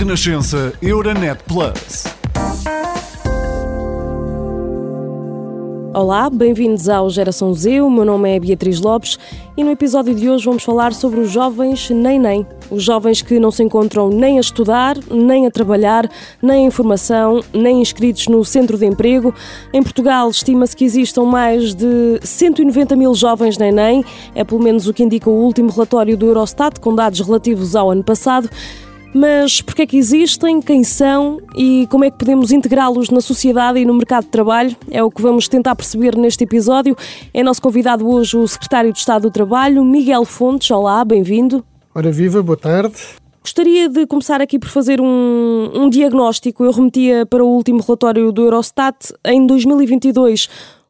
Renascença Euronet Plus. Olá, bem-vindos ao Geração Z. O meu nome é Beatriz Lopes e no episódio de hoje vamos falar sobre os jovens nem nem. Os jovens que não se encontram nem a estudar, nem a trabalhar, nem em formação, nem inscritos no centro de emprego. Em Portugal, estima-se que existam mais de 190 mil jovens nem nem. É pelo menos o que indica o último relatório do Eurostat, com dados relativos ao ano passado. Mas porquê é que existem, quem são e como é que podemos integrá-los na sociedade e no mercado de trabalho? É o que vamos tentar perceber neste episódio. É nosso convidado hoje o Secretário de Estado do Trabalho, Miguel Fontes. Olá, bem-vindo. Ora viva, boa tarde. Gostaria de começar aqui por fazer um, um diagnóstico. Eu remetia para o último relatório do Eurostat. Em 2022,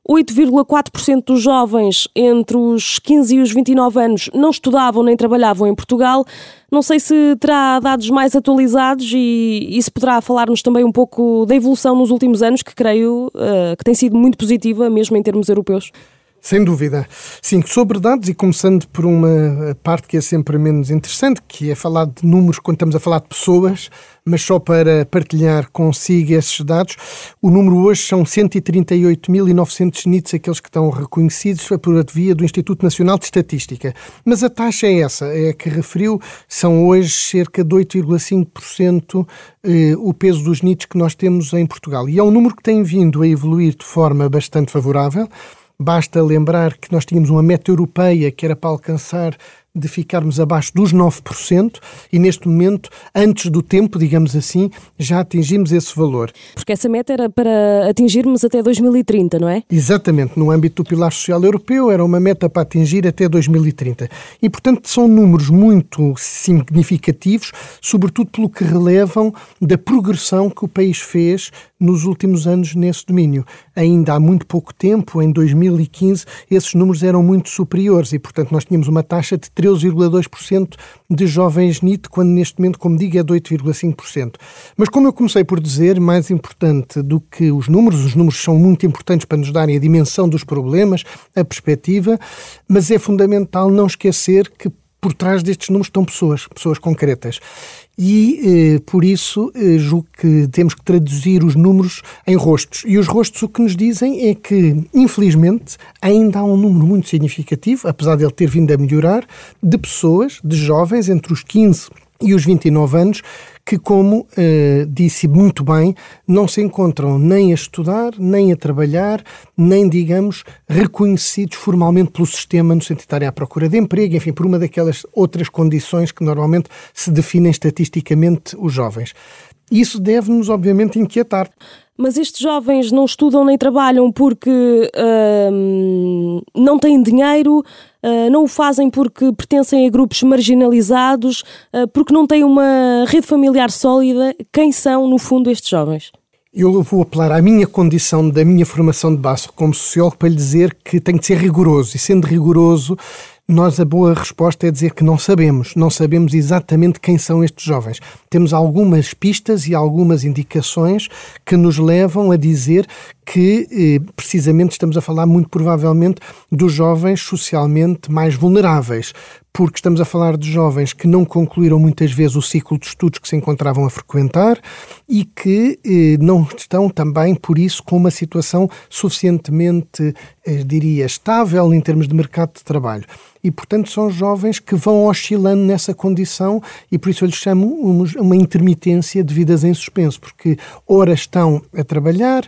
8,4% dos jovens entre os 15 e os 29 anos não estudavam nem trabalhavam em Portugal. Não sei se terá dados mais atualizados e, e se poderá falar-nos também um pouco da evolução nos últimos anos, que creio uh, que tem sido muito positiva, mesmo em termos europeus. Sem dúvida. Sim, sobre dados, e começando por uma parte que é sempre menos interessante, que é falar de números quando estamos a falar de pessoas, mas só para partilhar consigo esses dados, o número hoje são 138.900 NITs, aqueles que estão reconhecidos por via do Instituto Nacional de Estatística. Mas a taxa é essa, é a que referiu, são hoje cerca de 8,5% eh, o peso dos NITs que nós temos em Portugal. E é um número que tem vindo a evoluir de forma bastante favorável. Basta lembrar que nós tínhamos uma meta europeia que era para alcançar de ficarmos abaixo dos 9% e neste momento, antes do tempo, digamos assim, já atingimos esse valor. Porque essa meta era para atingirmos até 2030, não é? Exatamente, no âmbito do Pilar Social Europeu era uma meta para atingir até 2030. E, portanto, são números muito significativos, sobretudo pelo que relevam da progressão que o país fez nos últimos anos nesse domínio. Ainda há muito pouco tempo, em 2015, esses números eram muito superiores e, portanto, nós tínhamos uma taxa de 13,2% de jovens NIT, quando neste momento, como digo, é de 8,5%. Mas como eu comecei por dizer, mais importante do que os números, os números são muito importantes para nos darem a dimensão dos problemas, a perspectiva, mas é fundamental não esquecer que por trás destes números estão pessoas, pessoas concretas. E, eh, por isso, eh, julgo que temos que traduzir os números em rostos. E os rostos o que nos dizem é que, infelizmente, ainda há um número muito significativo, apesar de ele ter vindo a melhorar, de pessoas, de jovens entre os 15 e os 29 anos que, como uh, disse muito bem, não se encontram nem a estudar, nem a trabalhar, nem, digamos, reconhecidos formalmente pelo sistema no sentido de estarem à procura de emprego, enfim, por uma daquelas outras condições que normalmente se definem estatisticamente os jovens. Isso deve-nos, obviamente, inquietar. Mas estes jovens não estudam nem trabalham porque uh, não têm dinheiro, não o fazem porque pertencem a grupos marginalizados, uh, porque não têm uma rede familiar sólida. Quem são, no fundo, estes jovens? Eu vou apelar à minha condição, da minha formação de base como sociólogo, para lhe dizer que tem que ser rigoroso. E sendo rigoroso, nós a boa resposta é dizer que não sabemos, não sabemos exatamente quem são estes jovens. Temos algumas pistas e algumas indicações que nos levam a dizer que eh, precisamente estamos a falar muito provavelmente dos jovens socialmente mais vulneráveis, porque estamos a falar de jovens que não concluíram muitas vezes o ciclo de estudos que se encontravam a frequentar e que eh, não estão também, por isso, com uma situação suficientemente, eh, diria, estável em termos de mercado de trabalho. E, portanto, são jovens que vão oscilando nessa condição e por isso eu lhes chamo uma intermitência de vidas em suspenso, porque ora estão a trabalhar,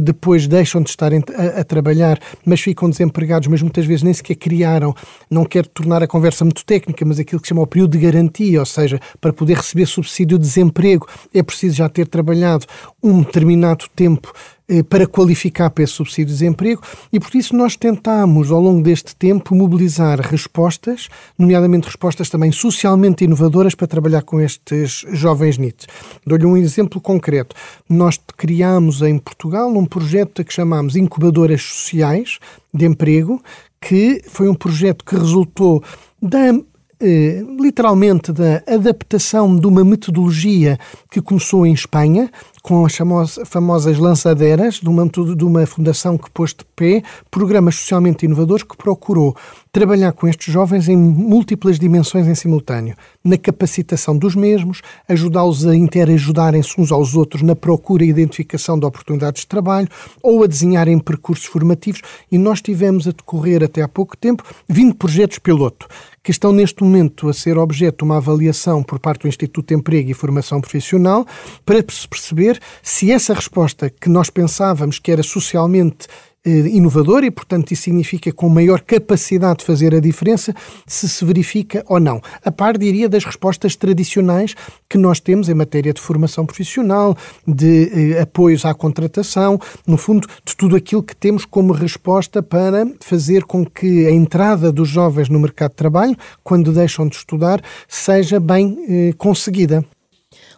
depois deixam de estar a, a, trabalhar, mas ficam desempregados, mas muitas vezes nem sequer criaram, não quero tornar a conversa muito técnica, mas aquilo que se chama o período de garantia, ou seja, para poder receber subsídio de desemprego é preciso já ter trabalhado um determinado tempo eh, para qualificar para esse subsídio de desemprego e por isso nós tentamos ao longo deste tempo mobilizar respostas, nomeadamente respostas também socialmente inovadoras para trabalhar com estes jovens NIT. Dou-lhe um exemplo concreto. Nós criámos em Portugal um projeto que chamamos Incubadoras Sociais de Emprego, que foi um projeto que resultou da eh, literalmente da adaptação de uma metodologia que começou em Espanha, com as famosas lançadeiras de uma, de uma fundação que pôs de pé programas socialmente inovadores que procurou trabalhar com estes jovens em múltiplas dimensões em simultâneo, na capacitação dos mesmos, ajudá-los a interajudarem-se uns aos outros na procura e identificação de oportunidades de trabalho ou a desenharem percursos formativos. E nós tivemos a decorrer até há pouco tempo 20 projetos piloto que estão neste momento a ser objeto de uma avaliação por parte do Instituto de Emprego e Formação Profissional para se perceber se essa resposta que nós pensávamos que era socialmente inovador e, portanto, isso significa com maior capacidade de fazer a diferença, se se verifica ou não. A par, diria, das respostas tradicionais que nós temos em matéria de formação profissional, de eh, apoios à contratação, no fundo, de tudo aquilo que temos como resposta para fazer com que a entrada dos jovens no mercado de trabalho, quando deixam de estudar, seja bem eh, conseguida.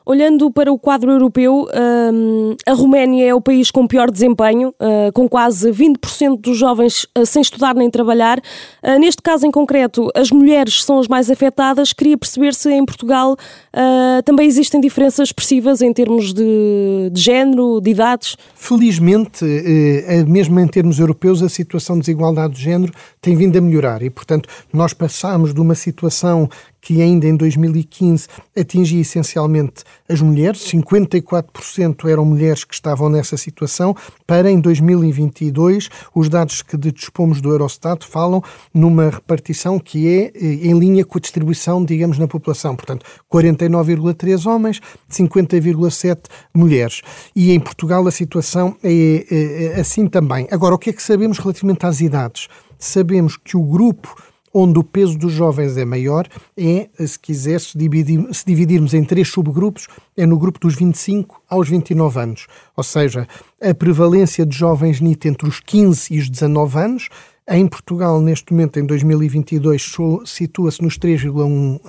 Olhando para o quadro europeu, hum, a Roménia é o país com pior desempenho, uh, com quase 20% dos jovens uh, sem estudar nem trabalhar. Uh, neste caso em concreto, as mulheres são as mais afetadas. Queria perceber se em Portugal também existem diferenças expressivas em termos de, de género, de idades. Felizmente, mesmo em termos europeus, a situação de desigualdade de género tem vindo a melhorar e, portanto, nós passamos de uma situação que ainda em 2015 atingia essencialmente as mulheres, 54% eram mulheres que estavam nessa situação, para em 2022 os dados que dispomos do Eurostat falam numa repartição que é eh, em linha com a distribuição, digamos, na população. Portanto, 49,3 homens, 50,7 mulheres. E em Portugal a situação é, é, é assim também. Agora, o que é que sabemos relativamente às idades? Sabemos que o grupo onde o peso dos jovens é maior, é, se quiser, se, dividir, se dividirmos em três subgrupos, é no grupo dos 25 aos 29 anos. Ou seja, a prevalência de jovens NIT entre os 15 e os 19 anos, em Portugal, neste momento, em 2022, situa-se nos 3,1%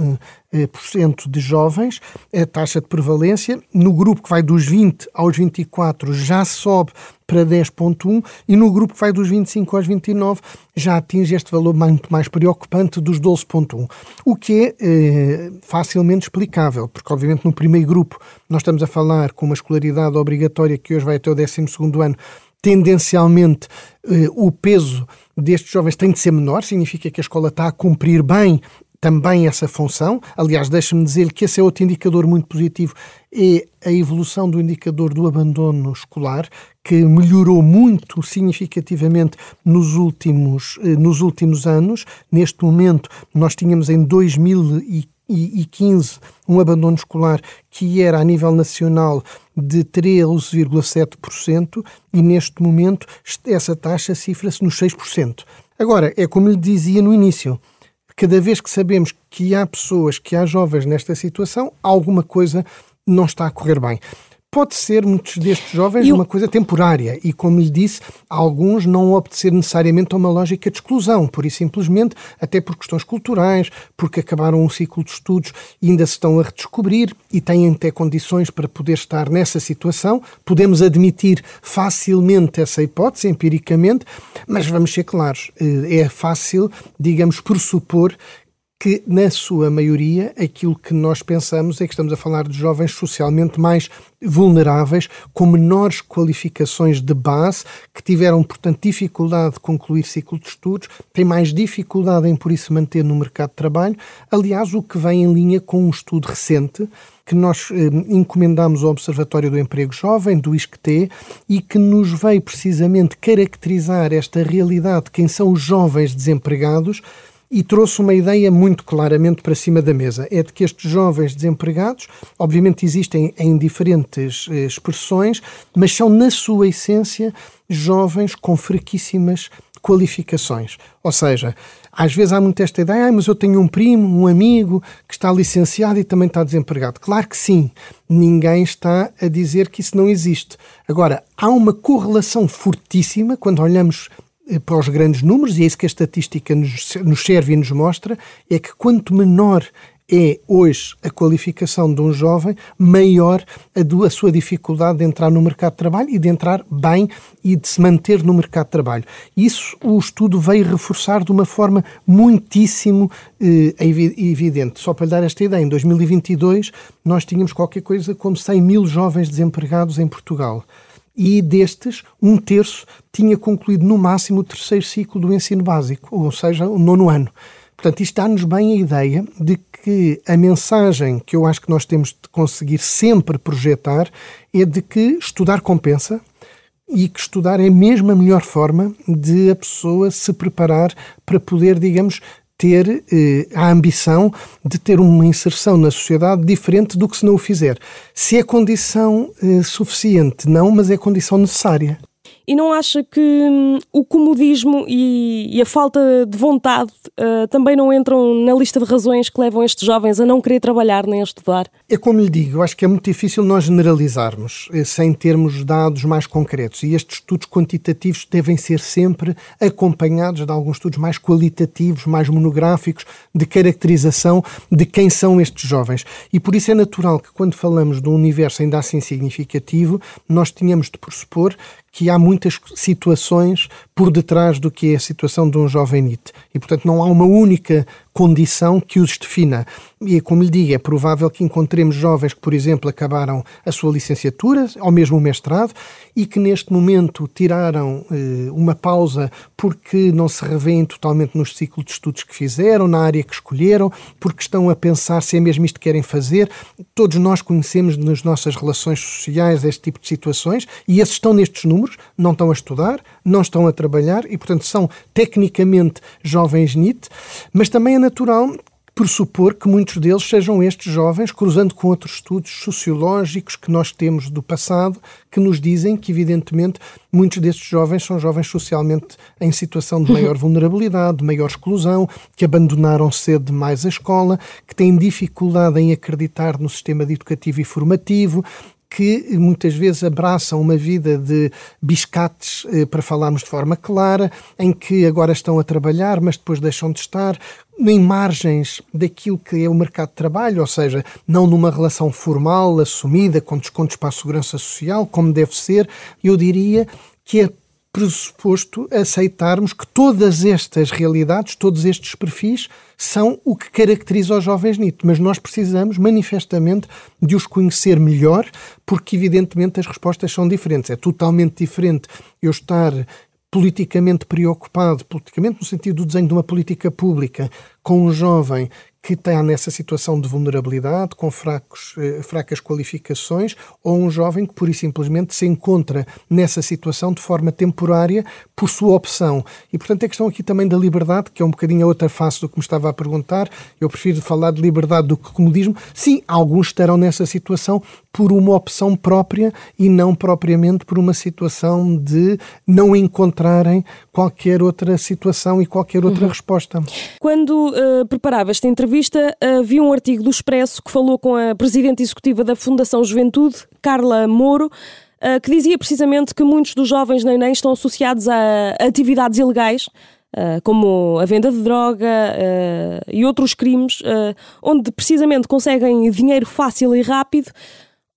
eh, de jovens, a taxa de prevalência. No grupo que vai dos 20 aos 24 já sobe para 10,1 e no grupo que vai dos 25 aos 29 já atinge este valor muito mais preocupante dos 12,1. O que é eh, facilmente explicável, porque obviamente no primeiro grupo nós estamos a falar com uma escolaridade obrigatória que hoje vai até o 12 ano, tendencialmente eh, o peso destes jovens tem de ser menor, significa que a escola está a cumprir bem também essa função. Aliás, deixa-me dizer que esse é outro indicador muito positivo, é a evolução do indicador do abandono escolar, que melhorou muito significativamente nos últimos, eh, nos últimos anos. Neste momento, nós tínhamos em 2015 2015 um abandono escolar que era a nível nacional de 13,7% e neste momento essa taxa cifra-se nos 6%. Agora, é como lhe dizia no início, cada vez que sabemos que há pessoas, que há jovens nesta situação, alguma coisa não está a correr bem. Pode ser, muitos destes jovens, eu... uma coisa temporária e, como lhe disse, alguns não obedecer necessariamente a uma lógica de exclusão, por e simplesmente, até por questões culturais, porque acabaram um ciclo de estudos e ainda se estão a redescobrir e têm até condições para poder estar nessa situação. Podemos admitir facilmente essa hipótese, empiricamente, mas vamos ser claros, eh, é fácil, digamos, pressupor que, na sua maioria, aquilo que nós pensamos é que estamos a falar de jovens socialmente mais vulneráveis, com menores qualificações de base, que tiveram, portanto, dificuldade de concluir ciclo de estudos, têm mais dificuldade em, por isso, manter no mercado de trabalho. Aliás, o que vem em linha com um estudo recente que nós eh, encomendamos ao Observatório do Emprego Jovem, do ISCTE, e que nos veio precisamente caracterizar esta realidade de quem são os jovens desempregados e trouxe uma ideia muito claramente para cima da mesa. É de que estes jovens desempregados, obviamente existem em diferentes eh, expressões, mas são, na sua essência, jovens com fraquíssimas qualificações. Ou seja, às vezes há muito esta ideia, ah, mas eu tenho um primo, um amigo que está licenciado e também está desempregado. Claro que sim, ninguém está a dizer que isso não existe. Agora, há uma correlação fortíssima quando olhamos para os grandes números, e é isso que a estatística nos, nos serve e nos mostra, é que quanto menor é hoje a qualificação de um jovem, maior a, do, a sua dificuldade de entrar no mercado de trabalho e de entrar bem e de se manter no mercado de trabalho. Isso o estudo veio reforçar de uma forma muitíssimo eh, evidente. Só para lhe dar esta ideia, em 2022 nós tínhamos qualquer coisa como 100 mil jovens desempregados em Portugal e destes, um terço tinha concluído no máximo o terceiro ciclo do ensino básico, ou seja, o nono ano. Portanto, isto dá-nos bem a ideia de que a mensagem que eu acho que nós temos de conseguir sempre projetar é de que estudar compensa e que estudar é mesmo a melhor forma de a pessoa se preparar para poder, digamos, ter eh, a ambição de ter uma inserção na sociedade diferente do que se não o fizer. Se é condição eh, suficiente, não, mas é condição necessária. E não acha que hum, o comodismo e, e, a falta de vontade uh, também não entram na lista de razões que levam estes jovens a não querer trabalhar nem a estudar? É como lhe digo, eu acho que é muito difícil nós generalizarmos eh, sem termos dados mais concretos. E estes estudos quantitativos devem ser sempre acompanhados de alguns estudos mais qualitativos, mais monográficos, de caracterização de quem são estes jovens. E por isso é natural que quando falamos de um universo ainda assim significativo, nós tenhamos de pressupor que há muitas situações por detrás do que é a situação de um jovem NIT. E, portanto, não há uma única condição que os defina. E, como lhe digo, é provável que encontremos jovens que, por exemplo, acabaram a sua licenciatura ou mesmo o mestrado e que neste momento tiraram eh, uma pausa porque não se revêem totalmente nos ciclos de estudos que fizeram, na área que escolheram, porque estão a pensar se é mesmo isto que querem fazer. Todos nós conhecemos nas nossas relações sociais este tipo de situações e esses estão nestes números, não estão a estudar, não estão a trabalhar e, portanto, são tecnicamente jovens NIT, mas também é natural pressupor que muitos deles sejam estes jovens, cruzando com outros estudos sociológicos que nós temos do passado, que nos dizem que, evidentemente, muitos destes jovens são jovens socialmente em situação de maior vulnerabilidade, de maior exclusão, que abandonaram cedo demais a escola, que têm dificuldade em acreditar no sistema educativo e formativo, que muitas vezes abraçam uma vida de biscates, eh, para falarmos de forma clara, em que agora estão a trabalhar, mas depois deixam de estar, em margens daquilo que é o mercado de trabalho, ou seja, não numa relação formal, assumida, com descontos para a segurança social, como deve ser, eu diria que é pressuposto aceitarmos que todas estas realidades, todos estes perfis, são o que caracteriza os jovens NIT, mas nós precisamos manifestamente de os conhecer melhor, porque evidentemente as respostas são diferentes. É totalmente diferente eu estar politicamente preocupado, politicamente no sentido do desenho de uma política pública, com um jovem que está nessa situação de vulnerabilidade, com fracos, eh, fracas qualificações, ou um jovem que pura e simplesmente se encontra nessa situação de forma temporária por sua opção. E, portanto, a questão aqui também da liberdade, que é um bocadinho a outra face do que me estava a perguntar, eu prefiro falar de liberdade do que comodismo. Sim, alguns estarão nessa situação por uma opção própria e não propriamente por uma situação de não encontrarem qualquer outra situação e qualquer outra uhum. resposta. Quando uh, preparava esta entrevista, entrevista, um artigo do Expresso que falou com a presidente executiva da Fundação Juventude, Carla Moro, eh, que dizia precisamente que muitos dos jovens nem estão associados a atividades ilegais, eh, como a venda de droga eh, e outros crimes, onde precisamente conseguem dinheiro fácil e rápido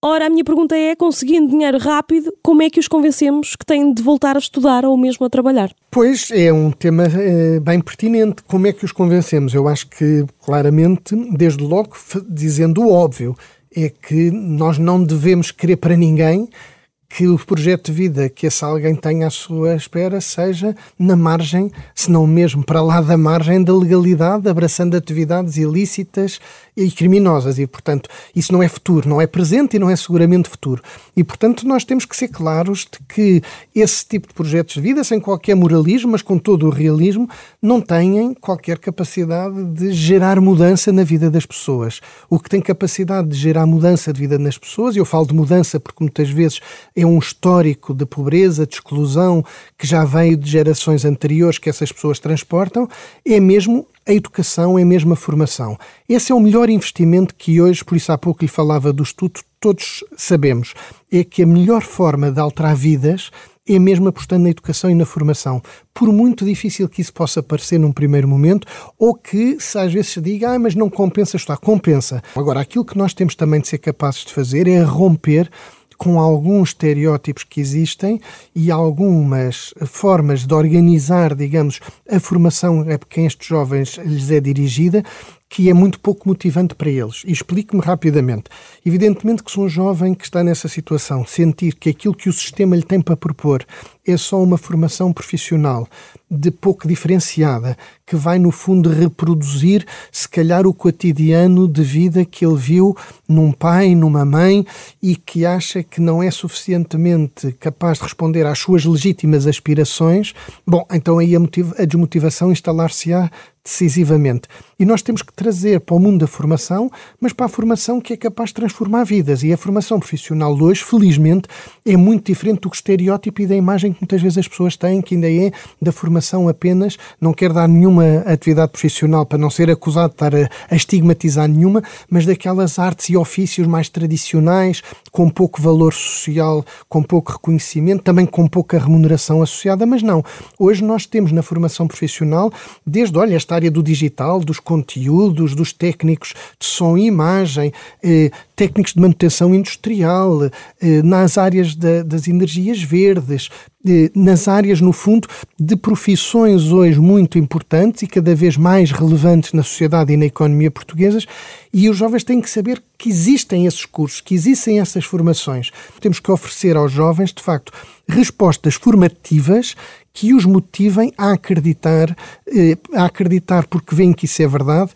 Ora, a minha pergunta é: conseguindo dinheiro rápido, como é que os convencemos que têm de voltar a estudar ou mesmo a trabalhar? Pois é um tema é, bem pertinente. Como é que os convencemos? Eu acho que, claramente, desde logo, dizendo o óbvio, é que nós não devemos querer para ninguém que o projeto de vida que esse alguém tenha à sua espera seja na margem, se não mesmo para lá da margem da legalidade, abraçando atividades ilícitas e criminosas. E, portanto, isso não é futuro, não é presente e não é seguramente futuro. E, portanto, nós temos que ser claros de que esse tipo de projetos de vida, sem qualquer moralismo, mas com todo o realismo, não têm qualquer capacidade de gerar mudança na vida das pessoas. O que tem capacidade de gerar mudança de vida nas pessoas, e eu falo de mudança porque muitas vezes é um histórico de pobreza, de exclusão, que já veio de gerações anteriores que essas pessoas transportam, é mesmo a educação, é mesmo a formação. Esse é o melhor investimento que hoje, por isso há pouco lhe falava do estudo, todos sabemos. É que a melhor forma de alterar vidas é mesmo apostando na educação e na formação. Por muito difícil que isso possa parecer num primeiro momento, ou que se às vezes se diga, ah, mas não compensa estudar. Compensa. Agora, aquilo que nós temos também de ser capazes de fazer é romper com alguns estereótipos que existem e algumas formas de organizar, digamos, a formação a quem estes jovens lhes é dirigida, que é muito pouco motivante para eles. E explico-me rapidamente. Evidentemente que se um jovem que está nessa situação sentir que aquilo que o sistema lhe tem para propor é só uma formação profissional de pouco diferenciada, que vai, no fundo, reproduzir, se calhar, o cotidiano de vida que ele viu num pai, numa mãe, e que acha que não é suficientemente capaz de responder às suas legítimas aspirações, bom, então aí a, a desmotivação instalar-se-á decisivamente. E nós temos que trazer para o mundo da formação, mas para a formação que é capaz de transformar vidas. E a formação profissional hoje, felizmente, é muito diferente do estereótipo e da imagem que muitas vezes as pessoas têm, que ainda é da formação apenas, não quer dar nenhuma atividade profissional para não ser acusado de estar a, a estigmatizar nenhuma, mas daquelas artes e ofícios mais tradicionais, com pouco valor social, com pouco reconhecimento, também com pouca remuneração associada, mas não. Hoje nós temos na formação profissional, desde, olha, esta área do digital, dos conteúdos, dos técnicos de som e imagem, eh, técnicos de manutenção industrial, eh, nas áreas da, das energias verdes, eh, nas áreas, no fundo, de profissões hoje muito importantes e cada vez mais relevantes na sociedade e na economia portuguesas, e os jovens têm que saber que existem esses cursos, que existem essas formações. Temos que oferecer aos jovens, de facto, respostas formativas que os motivem a acreditar, eh, a acreditar porque veem que isso é verdade,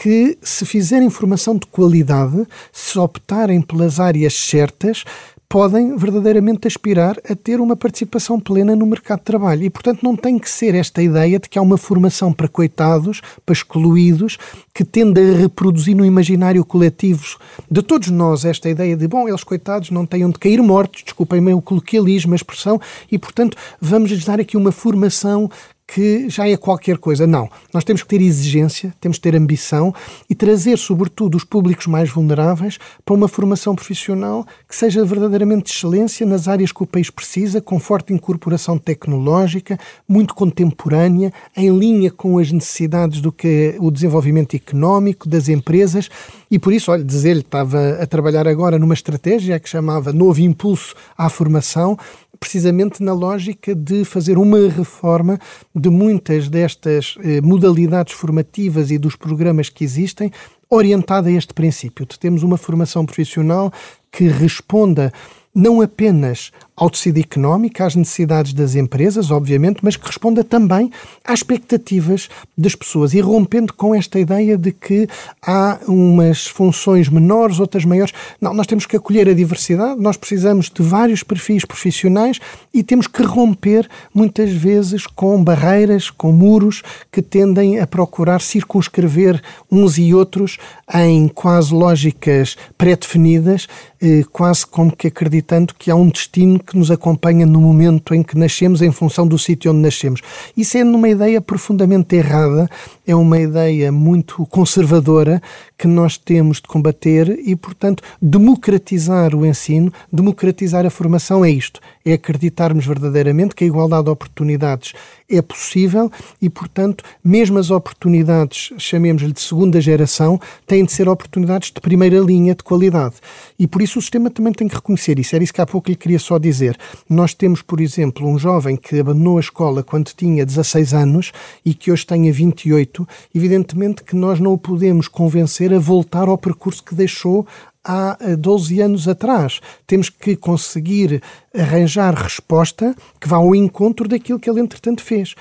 que se fizerem formação de qualidade, se optarem pelas áreas certas, podem verdadeiramente aspirar a ter uma participação plena no mercado de trabalho. E, portanto, não tem que ser esta ideia de que há uma formação para coitados, para excluídos, que tende a reproduzir no imaginário coletivo de todos nós esta ideia de, bom, eles coitados não têm onde cair mortos, desculpem-me o coloquialismo, a expressão, e, portanto, vamos lhes dar aqui uma formação que já é qualquer coisa. Não. Nós temos que ter exigência, temos que ter ambição e trazer, sobretudo, os públicos mais vulneráveis para uma formação profissional que seja verdadeiramente de excelência nas áreas que o país precisa, com forte incorporação tecnológica, muito contemporânea, em linha com as necessidades do que é o desenvolvimento económico das empresas. E por isso, olha, dizer-lhe, estava a trabalhar agora numa estratégia que chamava Novo Impulso à Formação, precisamente na lógica de fazer uma reforma de muitas destas eh, modalidades formativas e dos programas que existem, orientada a este princípio, de termos uma formação profissional que responda não apenas ao tecido económico, às necessidades das empresas, obviamente, mas que responda também às expectativas das pessoas e rompendo com esta ideia de que há umas funções menores, outras maiores. Não, nós temos que acolher a diversidade, nós precisamos de vários perfis profissionais e temos que romper muitas vezes com barreiras, com muros que tendem a procurar circunscrever uns e outros em quase lógicas pré-definidas, eh, quase como que acreditando que há um destino que nos acompanha no momento em que nascemos, em função do sítio onde nascemos. Isso é uma ideia profundamente errada, é uma ideia muito conservadora que nós temos de combater e, portanto, democratizar o ensino, democratizar a formação é isto: é acreditarmos verdadeiramente que a igualdade de oportunidades é possível e, portanto, mesmo as oportunidades, chamemos-lhe de segunda geração, têm de ser oportunidades de primeira linha de qualidade. E por isso o sistema também tem que reconhecer isso. Era isso que há pouco lhe queria só dizer. Nós temos, por exemplo, um jovem que abandonou a escola quando tinha 16 anos e que hoje tenha 28. Evidentemente que nós não o podemos convencer a voltar ao percurso que deixou há 12 eh, anos atrás. Temos que conseguir arranjar resposta que vá ao encontro daquilo que ele, entretanto, fez.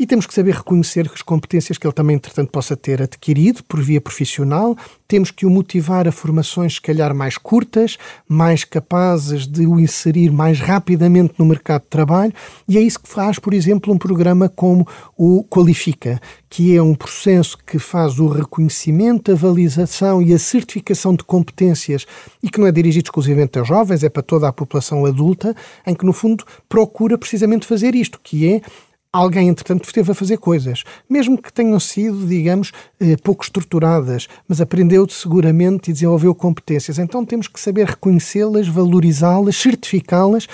E temos que saber reconhecer as competências que ele também, entretanto, possa ter adquirido por via profissional. Temos que o motivar a formações, se calhar, mais curtas, mais capazes de o inserir mais rapidamente no mercado de trabalho. E é isso que faz, por exemplo, um programa como o Qualifica, que é um processo que faz o reconhecimento, a validação e a certificação de competências e que não é dirigido exclusivamente aos jovens, é para toda a população adulta, em que, no fundo, procura precisamente fazer isto, que é alguém, entretanto, esteve a fazer coisas, mesmo que tenham sido, digamos, eh, pouco estruturadas, mas aprendeu seguramente e desenvolveu competências. Então temos que saber reconhecê-las, valorizá-las, certificá-las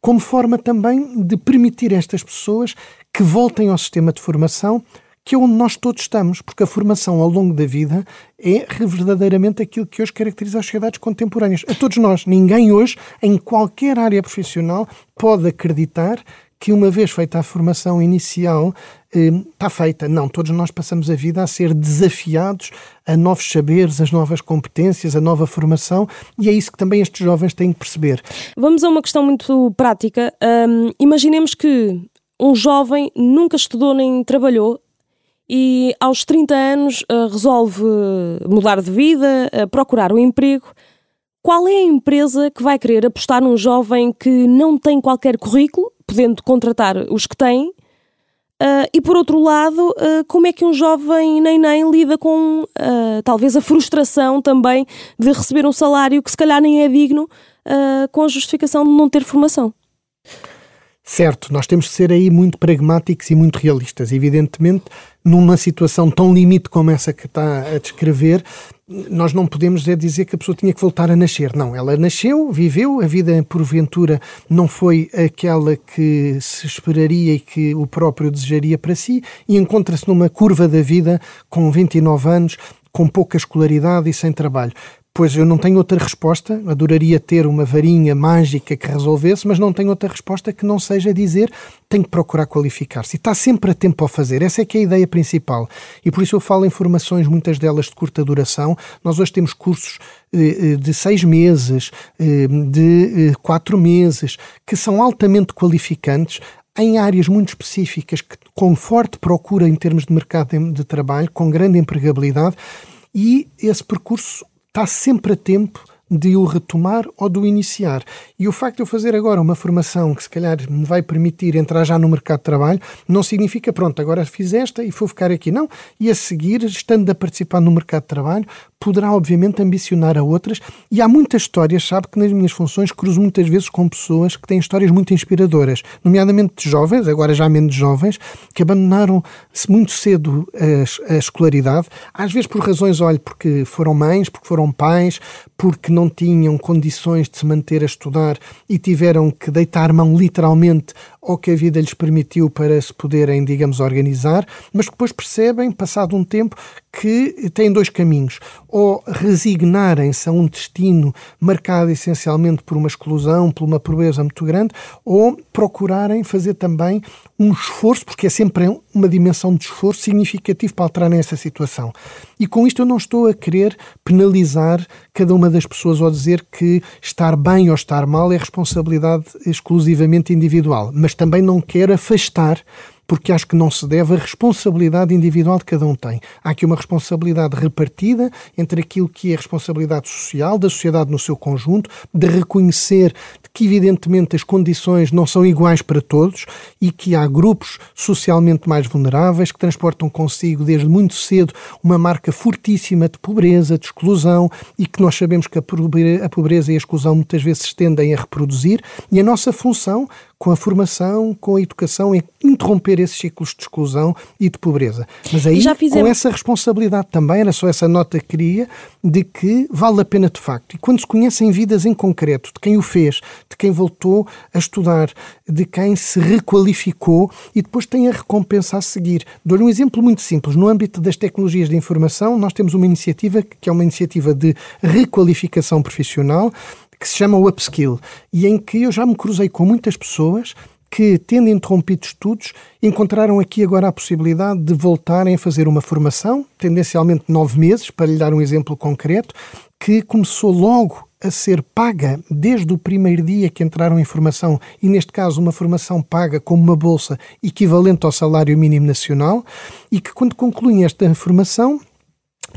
como forma também de permitir a estas pessoas que voltem ao sistema de formação que é onde nós todos estamos, porque a formação ao longo da vida é verdadeiramente aquilo que hoje caracteriza as sociedades contemporâneas. A todos nós. Ninguém hoje, em qualquer área profissional, pode acreditar que uma vez feita a formação inicial eh, está feita. Não, todos nós passamos a vida a ser desafiados a novos saberes, as novas competências, a nova formação e é isso que também estes jovens têm que perceber. Vamos a uma questão muito prática. Imaginemos que um jovem nunca estudou nem trabalhou e aos 30 anos uh, resolve mudar de vida, uh, procurar um emprego. Qual é a empresa que vai querer apostar num jovem que não tem qualquer currículo, podendo contratar os que têm? Uh, e por outro lado, como é que um jovem nem nem lida com talvez a frustração também de receber um salário que se calhar nem é digno com a justificação de não ter formação? Certo, nós temos de ser aí muito pragmáticos e muito realistas. Evidentemente, numa situação tão limite como essa que está a descrever, nós não podemos é dizer que a pessoa tinha que voltar a nascer. Não, ela nasceu, viveu, a vida porventura não foi aquela que se esperaria e que o próprio desejaria para si e encontra-se numa curva da vida com 29 anos, com pouca escolaridade e sem trabalho. Pois eu não tenho outra resposta. Adoraria ter uma varinha mágica que resolvesse, mas não tenho outra resposta que não seja dizer tem que procurar qualificar-se. Está sempre a tempo a fazer. Essa é que é a ideia principal. E por isso eu falo em formações, muitas delas de curta duração. Nós hoje temos cursos eh, eh, de seis meses, eh, de quatro meses, que são altamente qualificantes, em áreas muito específicas, que, com forte procura em termos de mercado de trabalho, com grande empregabilidade, e esse percurso está sempre a tempo de o retomar ou de o iniciar. E o facto de eu fazer agora uma formação que se calhar me vai permitir entrar já no mercado de trabalho, não significa, pronto, agora fiz esta e vou ficar aqui. Não. E a seguir, estando a participar no mercado de trabalho, poderá obviamente ambicionar a outras. E há muitas histórias, sabe que nas minhas funções cruzo muitas vezes com pessoas que têm histórias muito inspiradoras, nomeadamente jovens, agora já menos jovens, que abandonaram muito cedo a, a escolaridade, às vezes por razões, olha, porque foram mães, porque foram pais, porque não tinham condições de se manter a estudar e tiveram que deitar mão literalmente ao que a vida lhes permitiu para se poderem, digamos, organizar, mas depois percebem, passado um tempo, que têm dois caminhos. Ou resignarem-se a um destino marcado essencialmente por uma exclusão, por uma pobreza muito grande, ou procurarem fazer também um esforço, porque é sempre uma dimensão de esforço significativo para alterar essa situação. E com isto eu não estou a querer penalizar cada uma das pessoas ou dizer que estar bem ou estar mal é responsabilidade exclusivamente individual, mas também não quero afastar porque acho que não se deve a responsabilidade individual de cada um tem. Há aqui uma responsabilidade repartida entre aquilo que é a responsabilidade social, da sociedade no seu conjunto, de reconhecer que, evidentemente, as condições não são iguais para todos e que há grupos socialmente mais vulneráveis que transportam consigo desde muito cedo uma marca fortíssima de pobreza, de exclusão e que nós sabemos que a pobreza e a exclusão muitas vezes tendem a reproduzir e a nossa função com a formação, com a educação, é interromper esses ciclos de exclusão e de pobreza. Mas aí, fizemos... com essa responsabilidade também, era só essa nota que queria, de que vale a pena de facto. E quando se conhecem vidas em concreto, de quem o fez, de quem voltou a estudar, de quem se requalificou e depois tem a recompensa a seguir. Dou-lhe um exemplo muito simples. No âmbito das tecnologias de informação, nós temos uma iniciativa que é uma iniciativa de requalificação profissional que se chama o Upskill e em que eu já me cruzei com muitas pessoas que, tendo interrompido estudos, encontraram aqui agora a possibilidade de voltarem a fazer uma formação, tendencialmente nove meses, para lhe dar um exemplo concreto, que começou logo a ser paga desde o primeiro dia que entraram em formação, e neste caso uma formação paga como uma bolsa equivalente ao salário mínimo nacional, e que quando concluem esta formação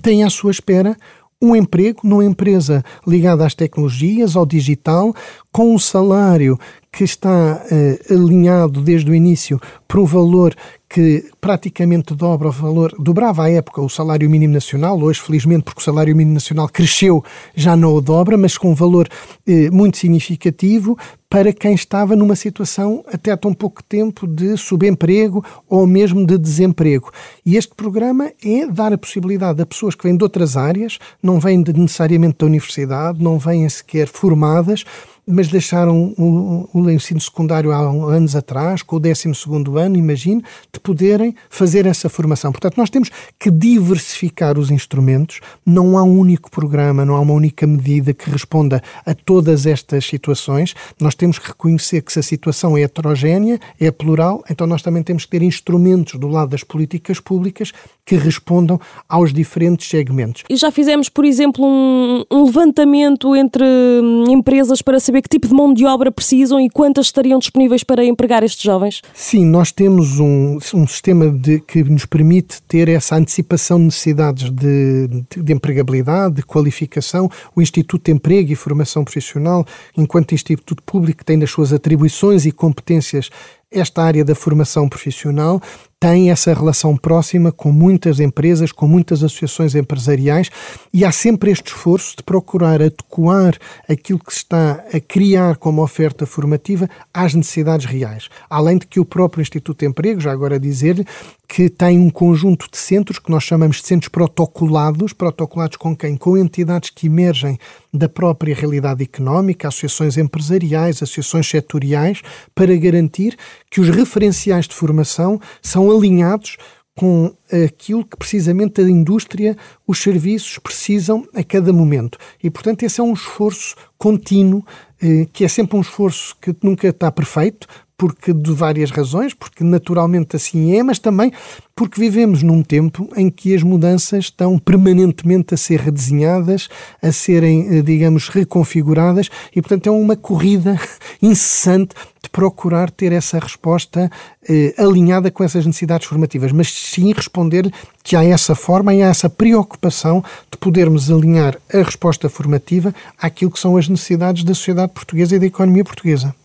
têm à sua espera um emprego numa empresa ligada às tecnologias, ao digital, com um salário que está uh, alinhado desde o início para um valor que praticamente dobra o valor, dobrava à época o salário mínimo nacional, hoje felizmente porque o salário mínimo nacional cresceu, já não o dobra, mas com um valor eh, muito significativo para quem estava numa situação até há tão pouco tempo de subemprego ou mesmo de desemprego. E este programa é dar a possibilidade a pessoas que vêm de outras áreas, não vêm necessariamente da universidade, não vêm sequer formadas, mas deixaram o, o ensino secundário há anos atrás, com o 12 ano, imagine, de poderem fazer essa formação. Portanto, nós temos que diversificar os instrumentos, não há um único programa, não há uma única medida que responda a todas estas situações. Nós temos que reconhecer que se a situação é heterogénea, é plural, então nós também temos que ter instrumentos do lado das políticas públicas que respondam aos diferentes segmentos. E já fizemos, por exemplo, um, um levantamento entre hum, empresas para saber que tipo de mão de obra precisam e quantas estariam disponíveis para empregar estes jovens? Sim, nós temos um, um sistema de, que nos permite ter essa antecipação de necessidades de, de, de empregabilidade, de qualificação. O Instituto de Emprego e Formação Profissional, enquanto Instituto Público, tem nas suas atribuições e competências esta área da formação profissional tem essa relação próxima com muitas empresas, com muitas associações empresariais e há sempre este esforço de procurar adequar aquilo que se está a criar como oferta formativa às necessidades reais. Além de que o próprio Instituto de Emprego, já agora dizer que tem um conjunto de centros que nós chamamos de centros protocolados, protocolados com quem? Com entidades que emergem da própria realidade económica, associações empresariais, associações setoriais, para garantir que os referenciais de formação são alinhados com aquilo que precisamente a indústria, os serviços precisam a cada momento. E, portanto, esse é um esforço contínuo, eh, que é sempre um esforço que nunca está perfeito, porque de várias razões, porque naturalmente assim é, mas também porque vivemos num tempo em que as mudanças estão permanentemente a ser redesenhadas, a serem, eh, digamos, reconfiguradas e, portanto, é uma corrida incessante de procurar ter essa resposta eh, alinhada com essas necessidades formativas, mas sim responder que há essa forma e há essa preocupação de podermos alinhar a resposta formativa àquilo que são as necessidades da sociedade portuguesa e da economia portuguesa.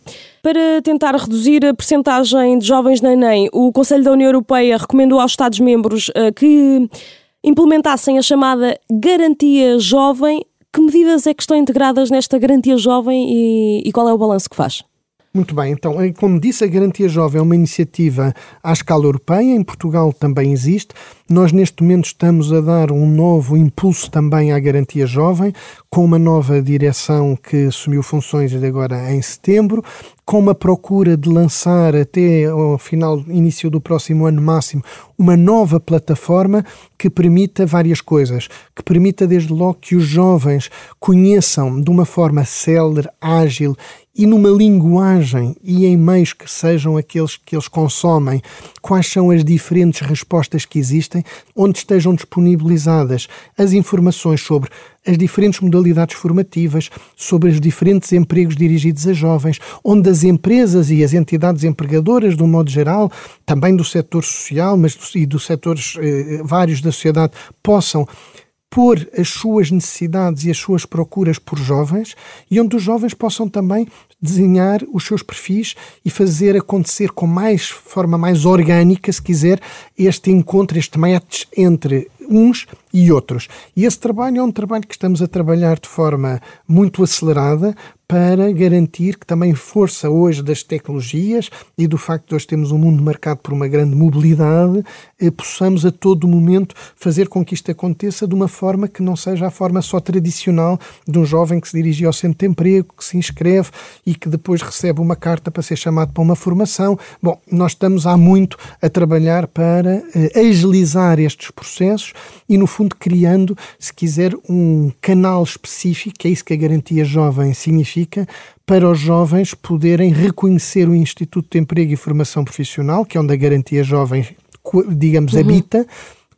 Para tentar reduzir a percentagem de jovens na ENEM, o Conselho da União Europeia recomendou aos Estados-membros uh, que implementassem a chamada Garantia Jovem. Que medidas é que estão integradas nesta Garantia Jovem e, e qual é o balanço que faz? Muito bem, então, eh, como disse, a Garantia Jovem é uma iniciativa à escala europeia, em Portugal também existe. Nós, neste momento, estamos a dar um novo impulso também à Garantia Jovem, com uma nova direção que assumiu funções agora em setembro, com uma procura de lançar até ao final, início do próximo ano máximo, uma nova plataforma que permita várias coisas, que permita desde logo que os jovens conheçam de uma forma célere, ágil e numa linguagem e em meios que sejam aqueles que eles consomem, quais são as diferentes respostas que existem, onde estejam disponibilizadas as informações sobre as diferentes modalidades formativas, sobre os diferentes empregos dirigidos a jovens, onde as empresas e as entidades empregadoras, de um modo geral, também do setor social, mas e dos setores eh, vários da sociedade, possam pôr as suas necessidades e as suas procuras por jovens e onde os jovens possam também desenhar os seus perfis e fazer acontecer com mais forma mais orgânica, se quiser, este encontro, este match entre uns e outros. E esse trabalho é um trabalho que estamos a trabalhar de forma muito acelerada para garantir que também força hoje das tecnologias e do facto de hoje termos um mundo marcado por uma grande mobilidade, eh, possamos a todo momento fazer com que isto aconteça de uma forma que não seja a forma só tradicional de um jovem que se dirige ao centro de emprego, que se inscreve e que depois recebe uma carta para ser chamado para uma formação. Bom, nós estamos há muito a trabalhar para eh, agilizar estes processos e, no fundo, criando, se quiser, um canal específico, que é isso que a garantia jovem significa, para os jovens poderem reconhecer o Instituto de Emprego e Formação Profissional, que é onde a garantia jovem, digamos, uhum. habita,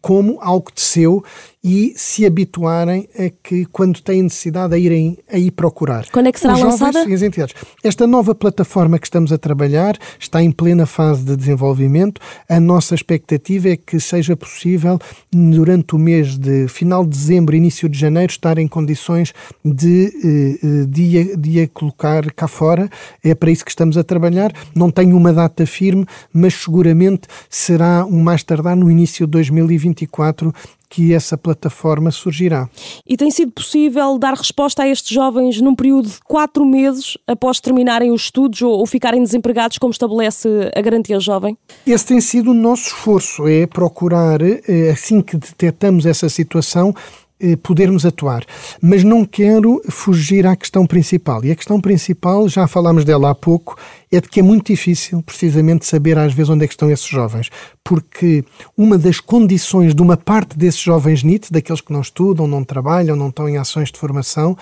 como algo de seu e se habituarem a que, quando têm necessidade, a irem a ir procurar. Quando é que será Os lançada? E as entidades. Esta nova plataforma que estamos a trabalhar está em plena fase de desenvolvimento. A nossa expectativa é que seja possível, durante o mês de final de dezembro, início de janeiro, estar em condições de, eh, de, de a colocar cá fora. É para isso que estamos a trabalhar. Não tenho uma data firme, mas seguramente será um mais tardar no início de 2024 que essa plataforma surgirá. E tem sido possível dar resposta a estes jovens num período de quatro meses após terminarem os estudos ou, ficarem desempregados, como estabelece a Garantia Jovem? Esse tem sido o nosso esforço, é procurar, eh, assim que detectamos essa situação, eh, podermos atuar. Mas não quero fugir à questão principal. E a questão principal, já falámos dela há pouco, é de que é muito difícil, precisamente, saber às vezes onde é que estão esses jovens. Porque uma das condições de uma parte desses jovens NIT, daqueles que não estudam, não trabalham, não estão em ações de formação,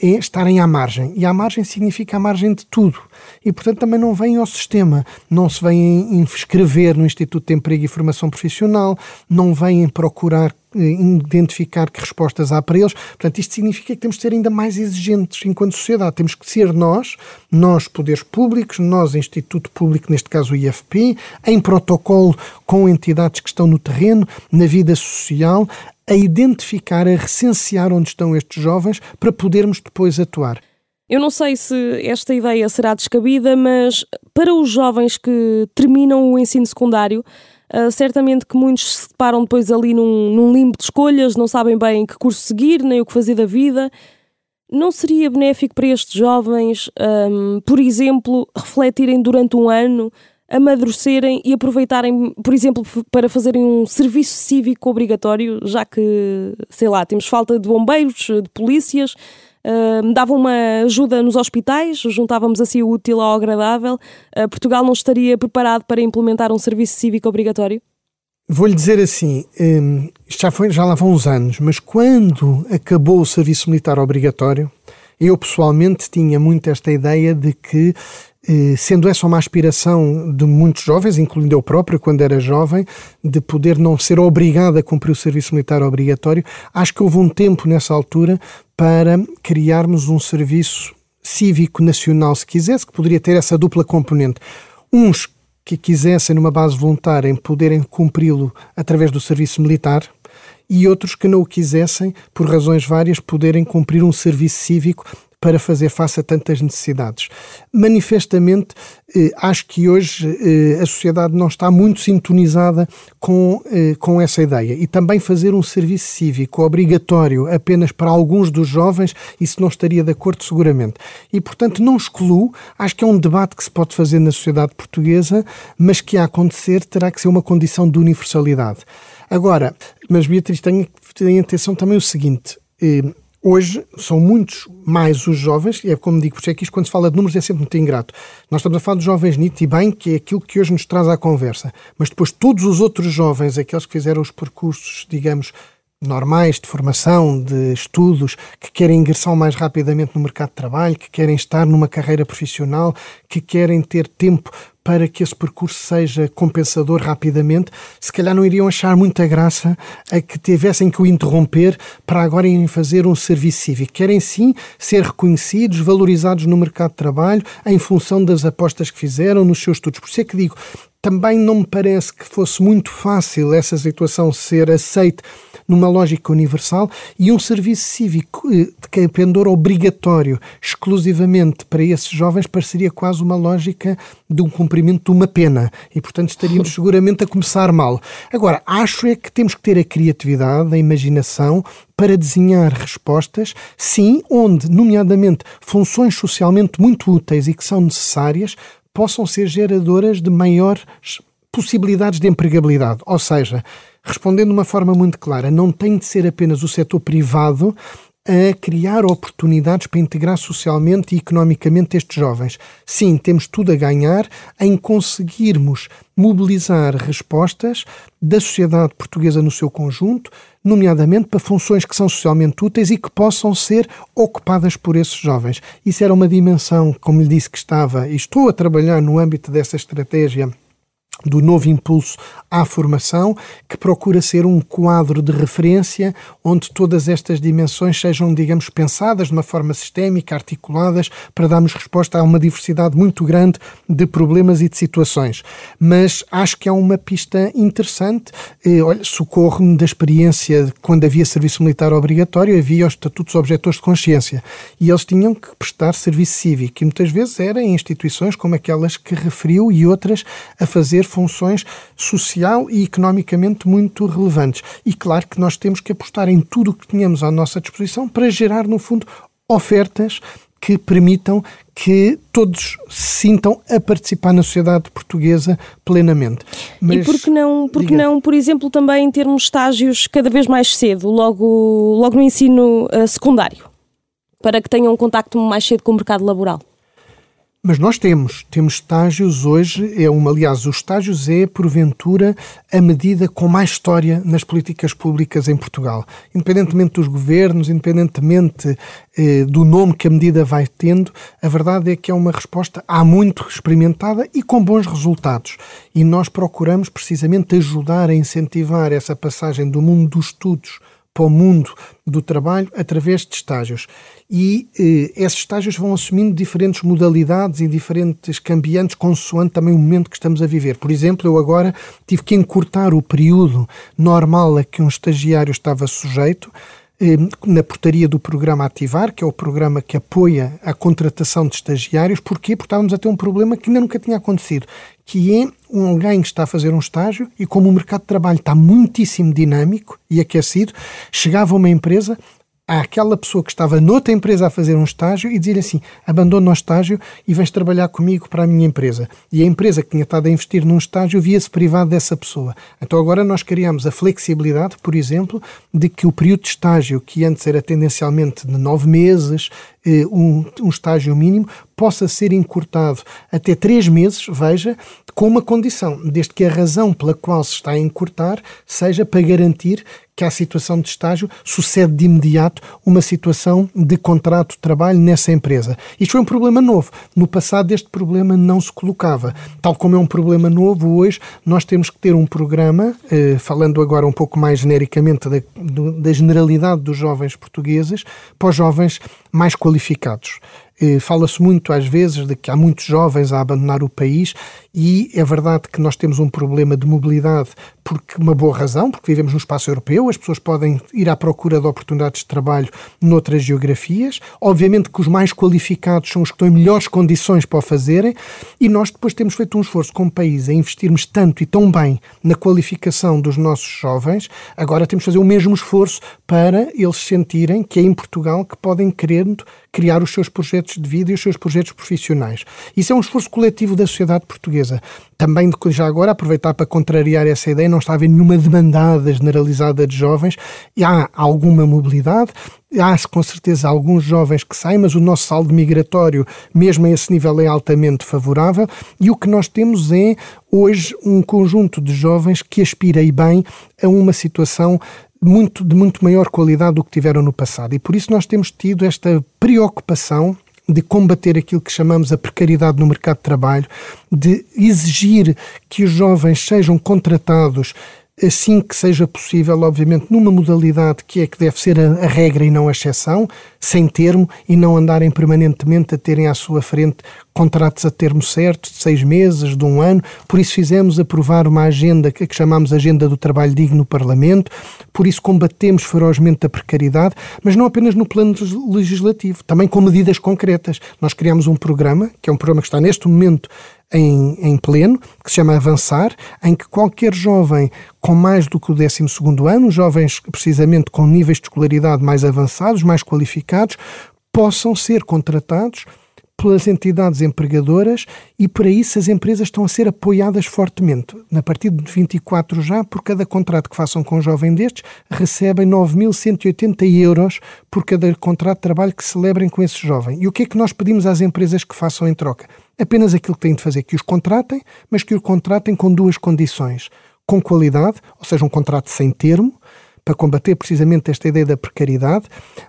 é estarem à margem. E à margem significa à margem de tudo. E, portanto, também não vêm ao sistema. Não se vêm inscrever no Instituto de Emprego e Formação Profissional, não vêm procurar eh, identificar que respostas há para eles. Portanto, isto significa que temos de ser ainda mais exigentes enquanto sociedade. Temos que ser nós, nós poderes públicos, nós Instituto Público, neste caso o IFP, em protocolo com entidades que estão no terreno, na vida social, a identificar, a recensear onde estão estes jovens para podermos depois atuar. Eu não sei se esta ideia será descabida, mas para os jovens que terminam o ensino secundário, Uh, certamente que muitos se deparam depois ali num, num limbo de escolhas, não sabem bem que curso seguir, nem o que fazer da vida. Não seria benéfico para estes jovens, um, por exemplo, refletirem durante um ano, amadurecerem e aproveitarem, por exemplo, para fazerem um serviço cívico obrigatório, já que, sei lá, temos falta de bombeiros, de polícias, uh, davam uma ajuda nos hospitais, juntávamos assim o útil ao agradável. Uh, Portugal não estaria preparado para implementar um serviço cívico obrigatório? Vou-lhe dizer assim, um, isto já, foi, já lá vão uns anos, mas quando acabou o serviço militar obrigatório, eu pessoalmente tinha muito esta ideia de que eh, sendo essa uma aspiração de muitos jovens, incluindo eu próprio, quando era jovem, de poder não ser obrigado a cumprir o serviço militar obrigatório, acho que houve um tempo nessa altura para criarmos um serviço cívico nacional, se quisesse, que poderia ter essa dupla componente. Uns que quisessem, numa base voluntária, em poderem cumpri-lo através do serviço militar, e outros que não o quisessem, por razões várias, poderem cumprir um serviço cívico para fazer face a tantas necessidades. Manifestamente, eh, acho que hoje eh, a sociedade não está muito sintonizada com, eh, com essa ideia. E também fazer um serviço cívico obrigatório apenas para alguns dos jovens, isso não estaria de acordo seguramente. E, portanto, não excluo, acho que é um debate que se pode fazer na sociedade portuguesa, mas que a acontecer terá que ser uma condição de universalidade. Agora, mas Beatriz, tenha, tenha atenção também o seguinte. Hoje são muitos mais os jovens, e é como digo, porque é que isto, quando se fala de números, é sempre muito ingrato. Nós estamos a falar dos jovens NIT e bem, que é aquilo que hoje nos traz à conversa. Mas depois, todos os outros jovens, aqueles que fizeram os percursos, digamos, normais de formação, de estudos, que querem ingressar mais rapidamente no mercado de trabalho, que querem estar numa carreira profissional, que querem ter tempo para que esse percurso seja compensador rapidamente, se calhar não iriam achar muita graça a que tivessem que o interromper para agora irem fazer um serviço cívico. Querem sim ser reconhecidos, valorizados no mercado de trabalho, em função das apostas que fizeram nos seus estudos. Por isso é que digo, também não me parece que fosse muito fácil essa situação ser aceite numa lógica universal e um serviço cívico eh, de pendor obrigatório exclusivamente para esses jovens pareceria quase uma lógica de um cumprimento de uma pena e, portanto, estaríamos seguramente a começar mal. Agora, acho é que temos que ter a criatividade, a imaginação para desenhar respostas, sim, onde, nomeadamente, funções socialmente muito úteis e que são necessárias possam ser geradoras de maiores possibilidades de empregabilidade. Ou seja, respondendo de uma forma muito clara, não tem de ser apenas o setor privado a criar oportunidades para integrar socialmente e economicamente estes jovens. Sim, temos tudo a ganhar em conseguirmos mobilizar respostas da sociedade portuguesa no seu conjunto, nomeadamente para funções que são socialmente úteis e que possam ser ocupadas por esses jovens. Isso era uma dimensão, como lhe disse, que estava e estou a trabalhar no âmbito dessa estratégia do novo impulso à formação, que procura ser um quadro de referência onde todas estas dimensões sejam, digamos, pensadas de uma forma sistémica, articuladas, para darmos resposta a uma diversidade muito grande de problemas e de situações. Mas acho que é uma pista interessante. Olha, socorro-me da experiência de quando havia serviço militar obrigatório, havia os estatutos objetores de consciência e eles tinham que prestar serviço cívico e muitas vezes era em instituições como aquelas que referiu e outras a fazer funções social e economicamente muito relevantes. E claro que nós temos que apostar em tudo o que tínhamos à nossa disposição para gerar, no fundo, ofertas que permitam que todos se sintam a participar na sociedade portuguesa plenamente. Mas, e por que não, por que não, por exemplo, também termos estágios cada vez mais cedo, logo, logo no ensino uh, secundário, para que tenham um contacto mais cedo com o mercado laboral? Mas nós temos, temos estágios hoje, é uma, aliás, os estágios é, porventura, a medida com mais história nas políticas públicas em Portugal. Independentemente dos governos, independentemente eh, do nome que a medida vai tendo, a verdade é que é uma resposta há muito experimentada e com bons resultados. E nós procuramos precisamente ajudar a incentivar essa passagem do mundo dos estudos para o mundo do trabalho através de estágios. E eh, esses estágios vão assumindo diferentes modalidades e diferentes cambiantes consoante também o momento que estamos a viver. Por exemplo, eu agora tive que encurtar o período normal a que um estagiário estava sujeito eh, na portaria do programa Ativar, que é o programa que apoia a contratação de estagiários. Porquê? Porque estávamos a ter um problema que ainda nunca tinha acontecido, que é um alguém que está a fazer um estágio e como o mercado de trabalho está muitíssimo dinâmico e aquecido, chegava uma empresa, àquela pessoa que estava noutra empresa a fazer um estágio e dizer assim: abandona o estágio e vens trabalhar comigo para a minha empresa. E a empresa que tinha estado a investir num estágio via-se privado dessa pessoa. Então agora nós criamos a flexibilidade, por exemplo, de que o período de estágio, que antes era tendencialmente de nove meses, um, um estágio mínimo, possa ser encurtado até três meses, veja, com uma condição, desde que a razão pela qual se está a encurtar seja para garantir que a situação de estágio sucede de imediato uma situação de contrato de trabalho nessa empresa. Isto foi um problema novo. No passado este problema não se colocava. Tal como é um problema novo, hoje nós temos que ter um programa, eh, falando agora um pouco mais genericamente da, da generalidade dos jovens portugueses, para os jovens mais qualificados. Eh, fala-se muito às vezes de que há muitos jovens a abandonar o país e é verdade que nós temos um problema de mobilidade porque uma boa razão, porque vivemos no espaço europeu, as pessoas podem ir à procura de oportunidades de trabalho noutras geografias. Obviamente que os mais qualificados são os que estão em melhores condições para o fazerem e nós depois temos feito um esforço como país em investirmos tanto e tão bem na qualificação dos nossos jovens, agora temos de fazer o mesmo esforço para eles sentirem que é em Portugal que podem querer criar os seus projetos de vida e os seus projetos profissionais. Isso é um esforço coletivo da sociedade portuguesa. Também, já agora, aproveitar para contrariar essa ideia, não está a haver nenhuma demandada generalizada de jovens, e há alguma mobilidade, há com certeza alguns jovens que saem, mas o nosso saldo migratório, mesmo a esse nível, é altamente favorável, e o que nós temos é, hoje, um conjunto de jovens que aspira e bem a uma situação muito, de muito maior qualidade do que tiveram no passado. E por isso nós temos tido esta preocupação de combater aquilo que chamamos a precariedade no mercado de trabalho, de exigir que os jovens sejam contratados assim que seja possível, obviamente, numa modalidade que é que deve ser a, a, regra e não a exceção, sem termo, e não andarem permanentemente a terem à sua frente contratos a termo certo, de seis meses, de um ano. Por isso fizemos aprovar uma agenda que, que chamamos Agenda do Trabalho Digno no Parlamento, por isso combatemos ferozmente a precariedade, mas não apenas no plano legislativo, também com medidas concretas. Nós criamos um programa, que é um programa que está neste momento em, em pleno, que se chama Avançar, em que qualquer jovem com mais do que o 12 ano, jovens precisamente com níveis de escolaridade mais avançados, mais qualificados, possam ser contratados pelas entidades empregadoras e para isso as empresas estão a ser apoiadas fortemente. Na partir de 24 já, por cada contrato que façam com um jovem destes, recebem 9.180 euros por cada contrato de trabalho que celebrem com esse jovem. E o que é que nós pedimos às empresas que façam em troca? Apenas aquilo que têm de fazer, que os contratem, mas que os contratem com duas condições. Com qualidade, ou seja, um contrato sem termo, para combater precisamente esta ideia da precariedade,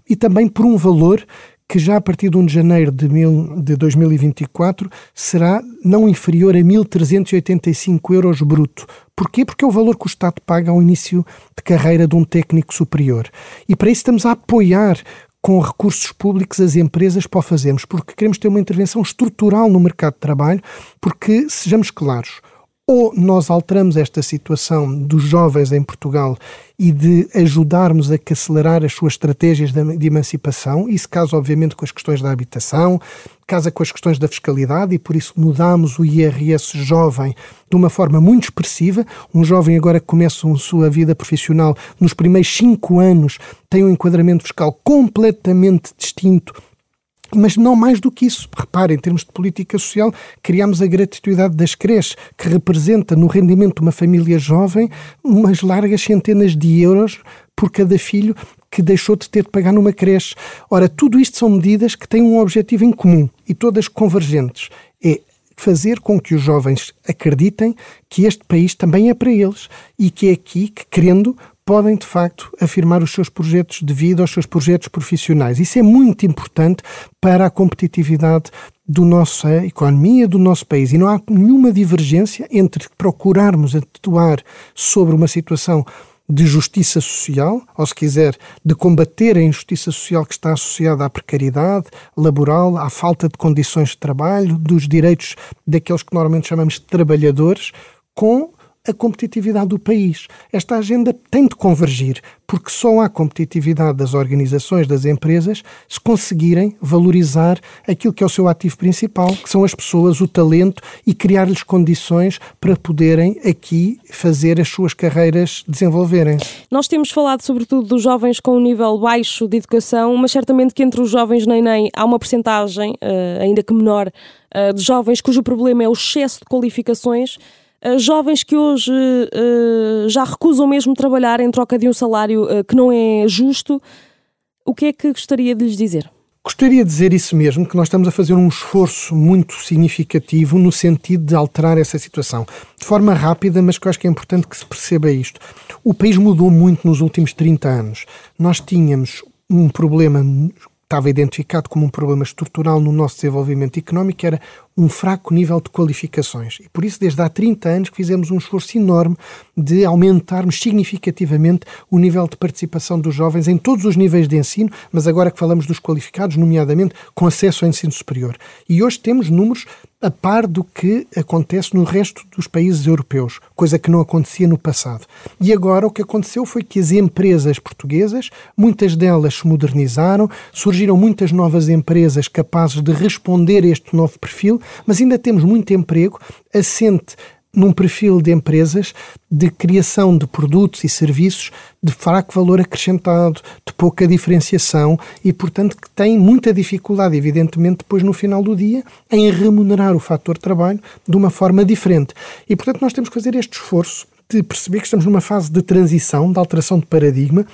e também por um valor que já a partir de 1 de janeiro de, mil, de 2024 será não inferior a 1.385 euros bruto. Porquê? Porque é o valor que o Estado paga ao início de carreira de um técnico superior. E para isso estamos a apoiar com recursos públicos as empresas para o fazermos, porque queremos ter uma intervenção estrutural no mercado de trabalho, porque, sejamos claros, ou nós alteramos esta situação dos jovens em Portugal e de ajudarmos a acelerar as suas estratégias de emancipação, isso casa obviamente com as questões da habitação, casa com as questões da fiscalidade e por isso mudamos o IRS jovem de uma forma muito expressiva. Um jovem agora que começa a sua vida profissional nos primeiros cinco anos tem um enquadramento fiscal completamente distinto Mas não mais do que isso. Repare, em termos de política social, criamos a gratuidade das creches, que representa no rendimento de uma família jovem umas largas centenas de euros por cada filho que deixou de ter de pagar numa creche. Ora, tudo isto são medidas que têm um objetivo em comum e todas convergentes. É fazer com que os jovens acreditem que este país também é para eles e que é aqui que, querendo, podem de facto afirmar os seus projetos de vida, os seus projetos profissionais. Isso é muito importante para a competitividade da nossa economia, do nosso país. E não há nenhuma divergência entre procurarmos atuar sobre uma situação de justiça social, ou se quiser, de combater a injustiça social que está associada à precariedade laboral, à falta de condições de trabalho, dos direitos daqueles que normalmente chamamos de trabalhadores, com a competitividade do país. Esta agenda tem de convergir, porque só há competitividade das organizações, das empresas, se conseguirem valorizar aquilo que é o seu ativo principal, que são as pessoas, o talento, e criar-lhes condições para poderem aqui fazer as suas carreiras desenvolverem. Nós temos falado sobretudo dos jovens com um nível baixo de educação, mas certamente que entre os jovens nem nem há uma percentagem, eh, ainda que menor, eh, de jovens cujo problema é o excesso de qualificações jovens que hoje uh, já recusam mesmo trabalhar em troca de um salário uh, que não é justo. O que é que gostaria de lhes dizer? Gostaria de dizer isso mesmo, que nós estamos a fazer um esforço muito significativo no sentido de alterar essa situação. De forma rápida, mas que eu acho que é importante que se perceba isto. O país mudou muito nos últimos 30 anos. Nós tínhamos um problema estava identificado como um problema estrutural no nosso desenvolvimento económico, era um fraco nível de qualificações. E por isso, desde há 30 anos, que fizemos um esforço enorme de aumentarmos significativamente o nível de participação dos jovens em todos os níveis de ensino, mas agora que falamos dos qualificados, nomeadamente com acesso ao ensino superior. E hoje temos números a par do que acontece no resto dos países europeus, coisa que não acontecia no passado. E agora o que aconteceu foi que as empresas portuguesas, muitas delas se modernizaram, surgiram muitas novas empresas capazes de responder a este novo perfil mas ainda temos muito emprego assente num perfil de empresas de criação de produtos e serviços de fraco valor acrescentado, de pouca diferenciação e, portanto, que têm muita dificuldade, evidentemente, depois no final do dia, em remunerar o fator trabalho de uma forma diferente. E, portanto, nós temos que fazer este esforço de perceber que estamos numa fase de transição, de alteração de paradigma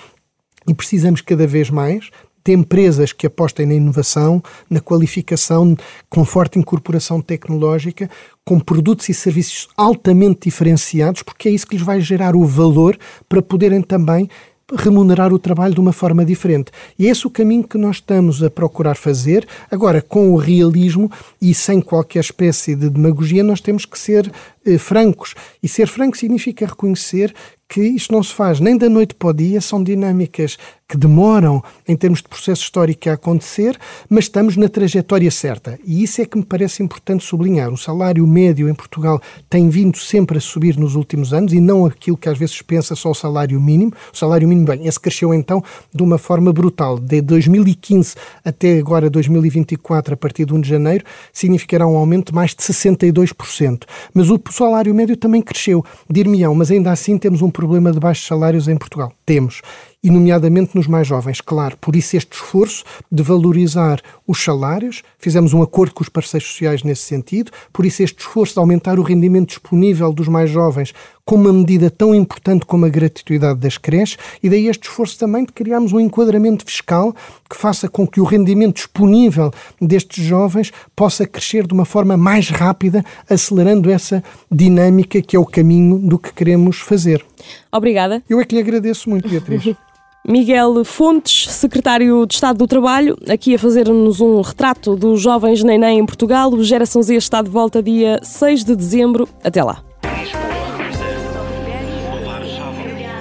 e precisamos cada vez mais de empresas que apostem na inovação, na qualificação, com forte incorporação tecnológica, com produtos e serviços altamente diferenciados, porque é isso que lhes vai gerar o valor para poderem também remunerar o trabalho de uma forma diferente. E é esse o caminho que nós estamos a procurar fazer. Agora, com o realismo e sem qualquer espécie de demagogia, nós temos que ser eh, francos. E ser franco significa reconhecer que isto não se faz nem da noite para o dia, são dinâmicas que demoram em termos de processo histórico a acontecer, mas estamos na trajetória certa. E isso é que me parece importante sublinhar. O salário médio em Portugal tem vindo sempre a subir nos últimos anos e não aquilo que às vezes pensa só o salário mínimo. O salário mínimo, bem, esse cresceu então de uma forma brutal. De 2015 até agora 2024, a partir de 1 de janeiro, significará um aumento de mais de 62%. Mas o salário médio também cresceu. Dir-me-ão, mas ainda assim temos um problema de baixos salários em Portugal. Temos e, nomeadamente, nos mais jovens. Claro, por isso este esforço de valorizar os salários, fizemos um acordo com os parceiros sociais nesse sentido, por isso este esforço de aumentar o rendimento disponível dos mais jovens com uma medida tão importante como a gratuidade das creches, e daí este esforço também de criarmos um enquadramento fiscal que faça com que o rendimento disponível destes jovens possa crescer de uma forma mais rápida, acelerando essa dinâmica que é o caminho do que queremos fazer. Obrigada. Eu é que lhe agradeço muito, Beatriz. Miguel Fontes, secretário de Estado do Trabalho, aqui a fazer-nos um retrato dos jovens neném em Portugal. O Geração Z está de volta dia 6 de dezembro. Até lá.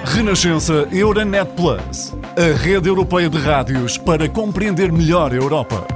Renascença Euronet Plus, a rede europeia de rádios para compreender melhor a Europa.